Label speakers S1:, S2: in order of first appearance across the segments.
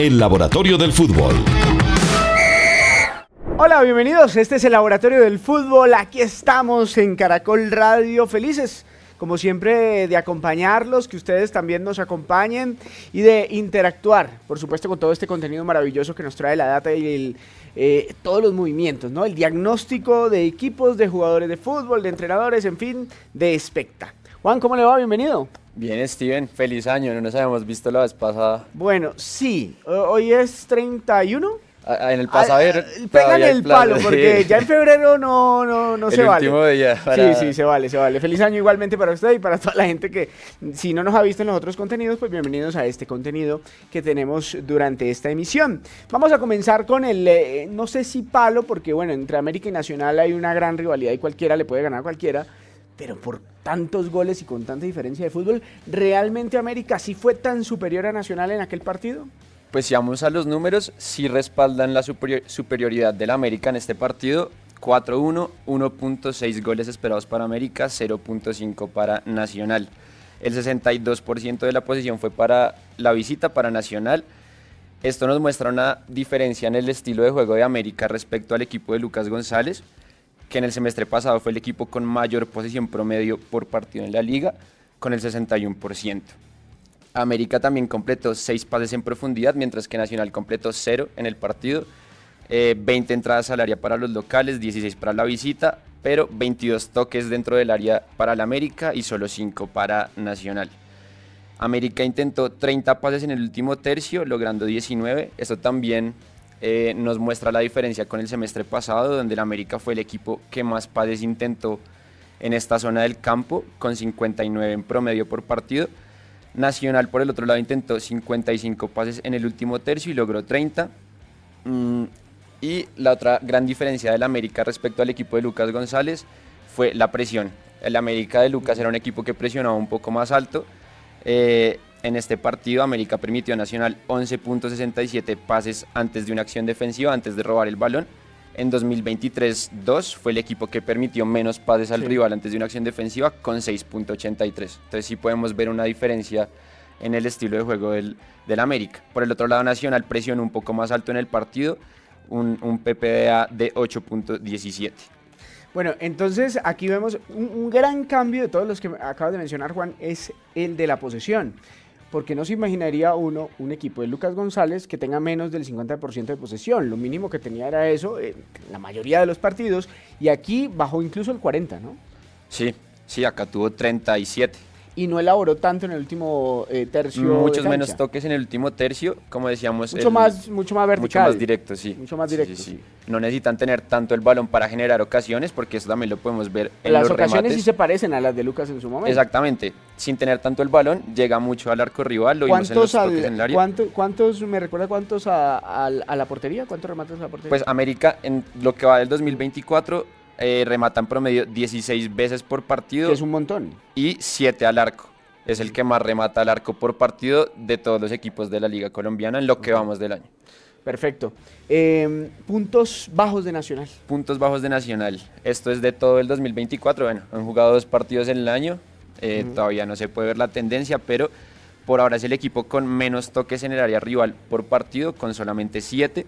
S1: el laboratorio del fútbol.
S2: Hola, bienvenidos. Este es el laboratorio del fútbol. Aquí estamos en Caracol Radio. Felices, como siempre, de acompañarlos, que ustedes también nos acompañen y de interactuar, por supuesto, con todo este contenido maravilloso que nos trae la data y eh, todos los movimientos, ¿no? El diagnóstico de equipos, de jugadores de fútbol, de entrenadores, en fin, de especta. Juan, ¿cómo le va? Bienvenido.
S3: Bien, Steven, feliz año, no nos habíamos visto la vez pasada.
S2: Bueno, sí, hoy es 31.
S3: en el pasadero.
S2: Pegan el palo, porque ya en febrero no, no, no se vale.
S3: Día
S2: Sí, sí, se vale, se vale. Feliz año igualmente para usted y para toda la gente que, si no nos ha visto en los otros contenidos, pues bienvenidos a este contenido que tenemos durante esta emisión. Vamos a comenzar con el, eh, no sé si palo, porque bueno, entre América y Nacional hay una gran rivalidad y cualquiera le puede ganar a cualquiera pero por tantos goles y con tanta diferencia de fútbol, ¿realmente América sí fue tan superior a Nacional en aquel partido?
S3: Pues si vamos a los números, sí respaldan la superioridad del América en este partido. 4-1, 1.6 goles esperados para América, 0.5 para Nacional. El 62% de la posición fue para la visita para Nacional. Esto nos muestra una diferencia en el estilo de juego de América respecto al equipo de Lucas González que en el semestre pasado fue el equipo con mayor posición promedio por partido en la liga, con el 61%. América también completó 6 pases en profundidad, mientras que Nacional completó 0 en el partido. 20 eh, entradas al área para los locales, 16 para la visita, pero 22 toques dentro del área para el América y solo 5 para Nacional. América intentó 30 pases en el último tercio, logrando 19. Esto también eh, nos muestra la diferencia con el semestre pasado, donde el América fue el equipo que más pases intentó en esta zona del campo, con 59 en promedio por partido. Nacional, por el otro lado, intentó 55 pases en el último tercio y logró 30. Mm, y la otra gran diferencia del América respecto al equipo de Lucas González fue la presión. El América de Lucas era un equipo que presionaba un poco más alto. Eh, en este partido, América permitió a Nacional 11.67 pases antes de una acción defensiva, antes de robar el balón. En 2023-2 fue el equipo que permitió menos pases al rival antes de una acción defensiva con 6.83. Entonces sí podemos ver una diferencia en el estilo de juego del, del América. Por el otro lado, Nacional presionó un poco más alto en el partido, un, un PPDA de 8.17.
S2: Bueno, entonces aquí vemos un, un, gran cambio de todos los que acabas de mencionar, Juan, es el de la posesión porque no se imaginaría uno un equipo de Lucas González que tenga menos del 50% de posesión. Lo mínimo que tenía era eso en la mayoría de los partidos y aquí bajó incluso el 40%, ¿no?
S3: Sí, sí, acá tuvo 37
S2: y no elaboró tanto en el último eh, tercio.
S3: Muchos menos toques en el último tercio, como decíamos.
S2: Mucho, más, mucho más vertical.
S3: Mucho más directo, sí.
S2: Mucho más directo.
S3: Sí, No necesitan tener tanto el balón para generar ocasiones, porque eso también lo podemos ver
S2: en Las ocasiones sí se parecen a las de Lucas en su momento.
S3: Exactamente. Sin tener tanto el balón, llega mucho al arco rival, lo vimos en los toques en el área.
S2: ¿Cuántos, me recuerda cuántos a, a la portería? ¿Cuántos remates a la portería?
S3: Pues América, en lo que va del 2024 eh, rematan promedio 16 veces por partido.
S2: Que es un montón.
S3: Y 7 al arco es el que más remata al arco por partido de todos los equipos de la Liga Colombiana en lo que vamos del año.
S2: Perfecto. Em, puntos bajos de Nacional.
S3: Puntos bajos de Nacional. Esto es de todo el 2024. Bueno, han jugado dos partidos en el año. Eh, todavía no se puede ver la tendencia, pero por ahora es el equipo con menos toques en el área rival por partido, con solamente siete.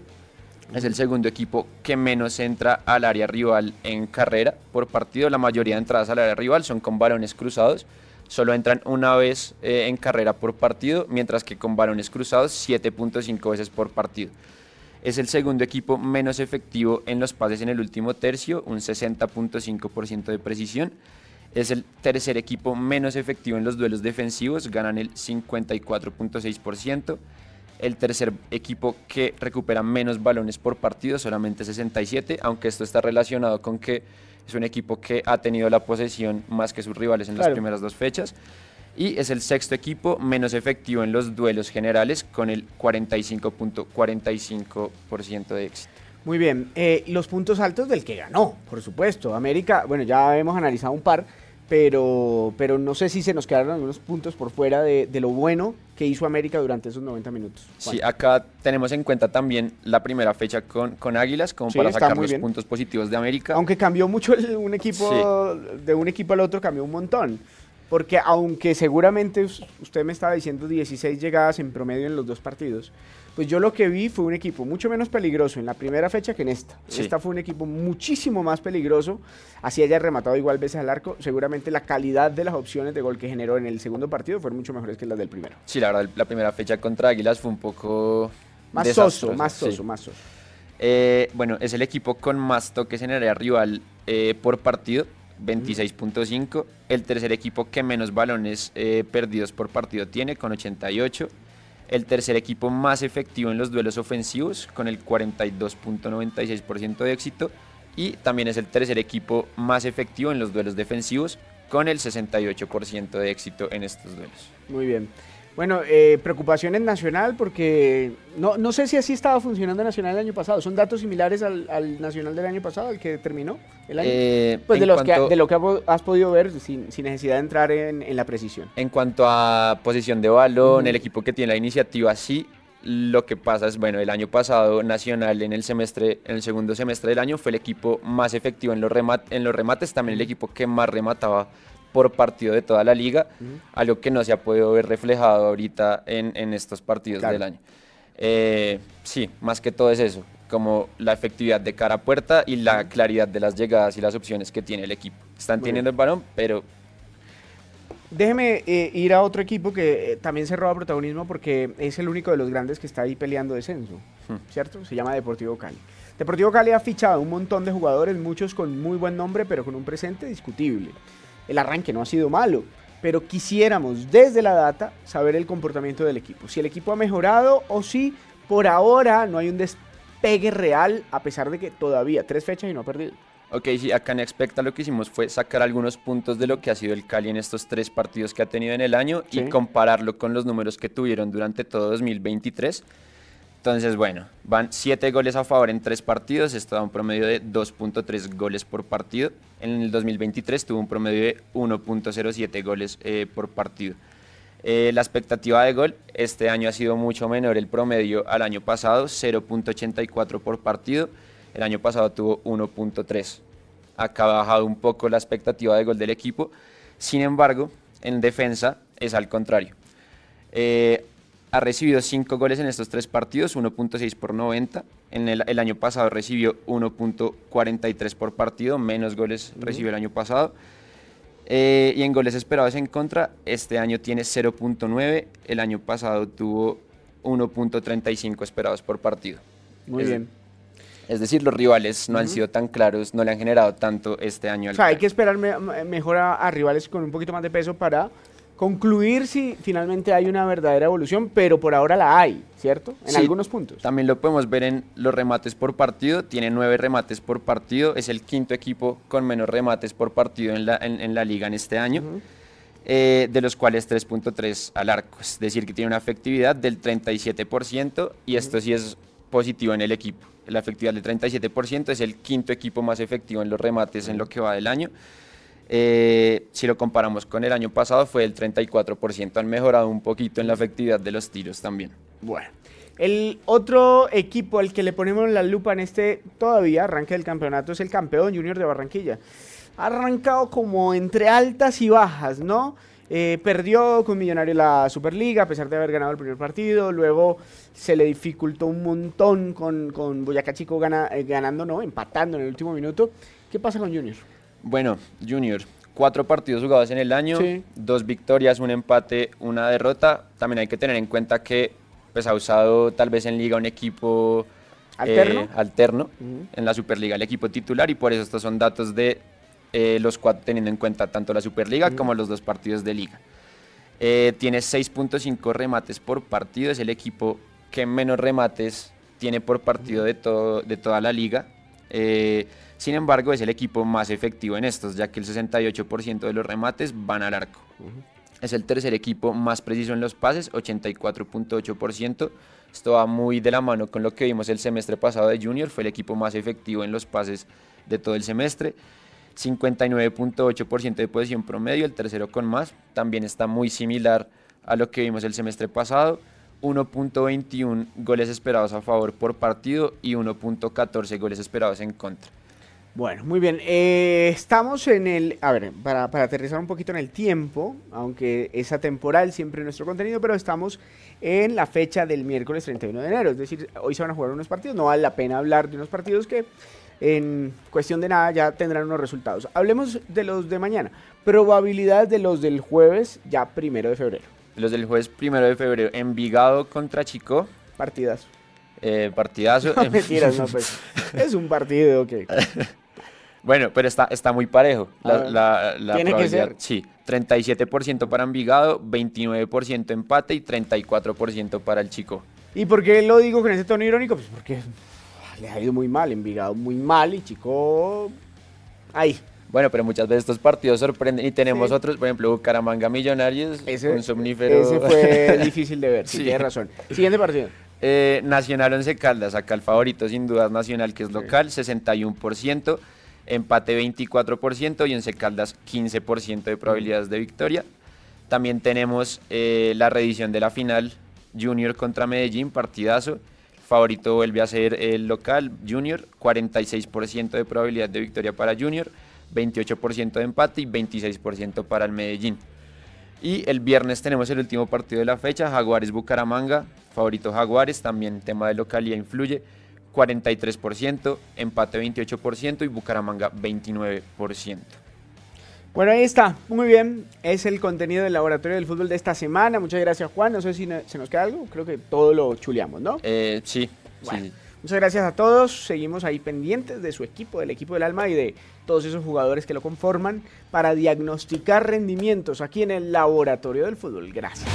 S3: Es el segundo equipo que menos entra al área rival en carrera por partido. La mayoría de entradas al área rival son con balones cruzados solo entran una vez eh, en carrera por partido, mientras que con balones cruzados 7.5 veces por partido. Es el segundo equipo menos efectivo en los pases en el último tercio, un 60.5% de precisión. Es el tercer equipo menos efectivo en los duelos defensivos, ganan el 54.6%. El tercer equipo que recupera menos balones por partido, solamente 67, aunque esto está relacionado con que es un equipo que ha tenido la posesión más que sus rivales en las primeras dos fechas. Y es el sexto equipo menos efectivo en los duelos generales con el 45.45% de éxito.
S2: Muy bien, eh, los puntos altos del que ganó, por supuesto. América, bueno, ya hemos analizado un par pero, pero no sé si se nos quedaron algunos puntos por fuera de, lo bueno que hizo América durante esos 90 minutos.
S3: Sí, acá tenemos en cuenta también la primera fecha con, con Águilas, como para sacar los puntos positivos de América.
S2: Aunque cambió mucho un equipo, de un equipo al otro cambió un montón porque aunque seguramente usted me estaba diciendo 16 llegadas en promedio en los dos partidos, pues yo lo que vi fue un equipo mucho menos peligroso en la primera fecha que en esta. Esta fue un equipo muchísimo más peligroso, así haya rematado igual veces al arco. Seguramente la calidad de las opciones de gol que generó en el segundo partido fueron mucho mejores que las del primero.
S3: Sí, la verdad, la primera fecha contra Águilas fue un poco...
S2: Más soso, más soso, más soso.
S3: Eh, bueno, es el equipo con más toques en área rival eh, por partido, 26.5. El tercer equipo que menos balones eh, perdidos por partido tiene, con 88 el tercer equipo más efectivo en los duelos ofensivos con el 42.96% de éxito y también es el tercer equipo más efectivo en los duelos defensivos con el 68% de éxito en estos duelos.
S2: Muy bien. Bueno, eh, preocupación en Nacional porque no, no sé si así estaba funcionando Nacional el año pasado. ¿Son datos similares al, Nacional del año pasado, al que terminó el año? Eh, pues de, los que, de lo que has podido ver sin, necesidad de entrar en, la precisión.
S3: En cuanto a posición de balón, el equipo que tiene la iniciativa, sí. Lo que pasa es, bueno, el año pasado Nacional en el semestre, en el segundo semestre del año fue el equipo más efectivo en los, en los remates, también el equipo que más remataba por partido de toda la liga, algo que no se ha podido ver reflejado ahorita en, estos partidos del año. Eh, sí, más que todo es eso, como la efectividad de cara a puerta y la claridad de las llegadas y las opciones que tiene el equipo. Están teniendo el balón, pero...
S2: Déjeme eh, ir a otro equipo que eh, también se roba protagonismo porque es el único de los grandes que está ahí peleando descenso, ¿cierto? Se llama Deportivo Cali. Deportivo Cali ha fichado un montón de jugadores, muchos con muy buen nombre, pero con un presente discutible el arranque no ha sido malo, pero quisiéramos desde la data saber el comportamiento del equipo. Si el equipo ha mejorado o si por ahora no hay un despegue real, a pesar de que todavía tres fechas y no ha perdido.
S3: Ok, sí, acá en Expecta lo que hicimos fue sacar algunos puntos de lo que ha sido el Cali en estos tres partidos que ha tenido en el año y compararlo con los números que tuvieron durante todo 2023 entonces, bueno, van 7 goles a favor en 3 partidos, esto da un promedio de 2.3 goles por partido. En el 2023 tuvo un promedio de 1.07 goles eh, por partido. Eh, la expectativa de gol este año ha sido mucho menor el promedio al año pasado, 0.84 por partido. El año pasado tuvo 1.3. Acá ha bajado un poco la expectativa de gol del equipo. Sin embargo, en defensa es al contrario. Eh, ha recibido 5 goles en estos tres partidos, 1.6 por 90. En el, año pasado recibió 1.43 por partido, menos goles recibió el año pasado. Eh, y en goles esperados en contra, este año tiene 0.9, el año pasado tuvo 1.35 esperados por partido.
S2: Muy bien.
S3: Es decir, los rivales no han sido tan claros, no le han generado tanto este año.
S2: o sea, hay que esperar mejor a, rivales con un poquito más de peso para concluir si finalmente hay una verdadera evolución, pero por ahora la hay, ¿cierto? En algunos puntos.
S3: También lo podemos ver en los remates por partido, tiene nueve remates por partido, es el quinto equipo con menos remates por partido en la, en, la liga en este año, eh, de los cuales 3.3 al arco, es decir, que tiene una efectividad del 37% y esto sí es positivo en el equipo. La efectividad del 37% es el quinto equipo más efectivo en los remates en lo que va del año. Eh, si lo comparamos con el año pasado, fue el 34%. Han mejorado un poquito en la efectividad de los tiros también.
S2: Bueno. El otro equipo al que le ponemos la lupa en este todavía arranque del campeonato es el campeón Junior de Barranquilla. Ha arrancado como entre altas y bajas, ¿no? Eh, perdió con Millonario la Superliga a pesar de haber ganado el primer partido. Luego se le dificultó un montón con, con Boyacá Chico eh, ganando, ¿no? Empatando en el último minuto. ¿Qué pasa con Junior?
S3: Bueno, Junior, cuatro partidos jugados en el año, dos victorias, un empate, una derrota. También hay que tener en cuenta que pues, ha usado tal vez en liga un equipo
S2: alterno,
S3: eh, alterno en la Superliga, el equipo titular, y por eso estos son datos de eh, los cuatro, teniendo en cuenta tanto la Superliga como los dos partidos de liga. Eh, tiene 6.5 remates por partido, es el equipo que menos remates tiene por partido de, todo, de toda la liga. Sin embargo, es el equipo más efectivo en estos, ya que el 68% de los remates van al arco. Es el tercer equipo más preciso en los pases, 84.8%. Esto va muy de la mano con lo que vimos el semestre pasado de Junior, fue el equipo más efectivo en los pases de todo el semestre. 59.8% de posición promedio, el tercero con más. También está muy similar a lo que vimos el semestre pasado. 1.21 goles esperados a favor por partido y 1.14 goles esperados en contra.
S2: Bueno, muy bien. Eh, estamos en el. A ver, para, para, aterrizar un poquito en el tiempo, aunque es atemporal siempre nuestro contenido, pero estamos en la fecha del miércoles 31 de enero. Es decir, hoy se van a jugar unos partidos. No vale la pena hablar de unos partidos que en cuestión de nada ya tendrán unos resultados. Hablemos de los de mañana. Probabilidad de los del jueves, ya primero de febrero.
S3: Los del jueves primero de febrero. Envigado contra Chico.
S2: Partidazo.
S3: Eh, partidazo.
S2: No, mentiras, no, pues. Es un partido, ok.
S3: Bueno, pero está, está muy parejo. La,
S2: Tiene que ser.
S3: Sí, 37% para Envigado, 29% empate y 34% para el Chico.
S2: ¿Y por qué lo digo con ese tono irónico? Pues porque le ha ido muy mal, Envigado muy mal y Chico ahí.
S3: Bueno, pero muchas veces estos partidos sorprenden y tenemos otros, por ejemplo, Bucaramanga Millonarios,
S2: ese, un somnífero. Ese fue difícil de ver, sí, tienes razón. Siguiente partido.
S3: Eh, Nacional Once Caldas, acá el favorito sin dudas Nacional, que es local, 61% empate 24% y en Caldas 15% de probabilidades de victoria. También tenemos eh, la reedición de la final Junior contra Medellín, partidazo. Favorito vuelve a ser el local Junior, 46% de probabilidad de victoria para Junior, 28% de empate y 26% para el Medellín. Y el viernes tenemos el último partido de la fecha, Jaguares Bucaramanga, favorito Jaguares, también tema de localidad influye, 43%, empate 28% y Bucaramanga 29%.
S2: Bueno, ahí está, muy bien. Es el contenido del Laboratorio del Fútbol de esta semana. Muchas gracias, Juan. No sé si se nos queda algo. Creo que todo lo chuleamos, ¿no?
S3: Eh, sí,
S2: Muchas gracias a todos. Seguimos ahí pendientes de su equipo, del equipo del alma y de todos esos jugadores que lo conforman para diagnosticar rendimientos aquí en el Laboratorio del Fútbol. Gracias.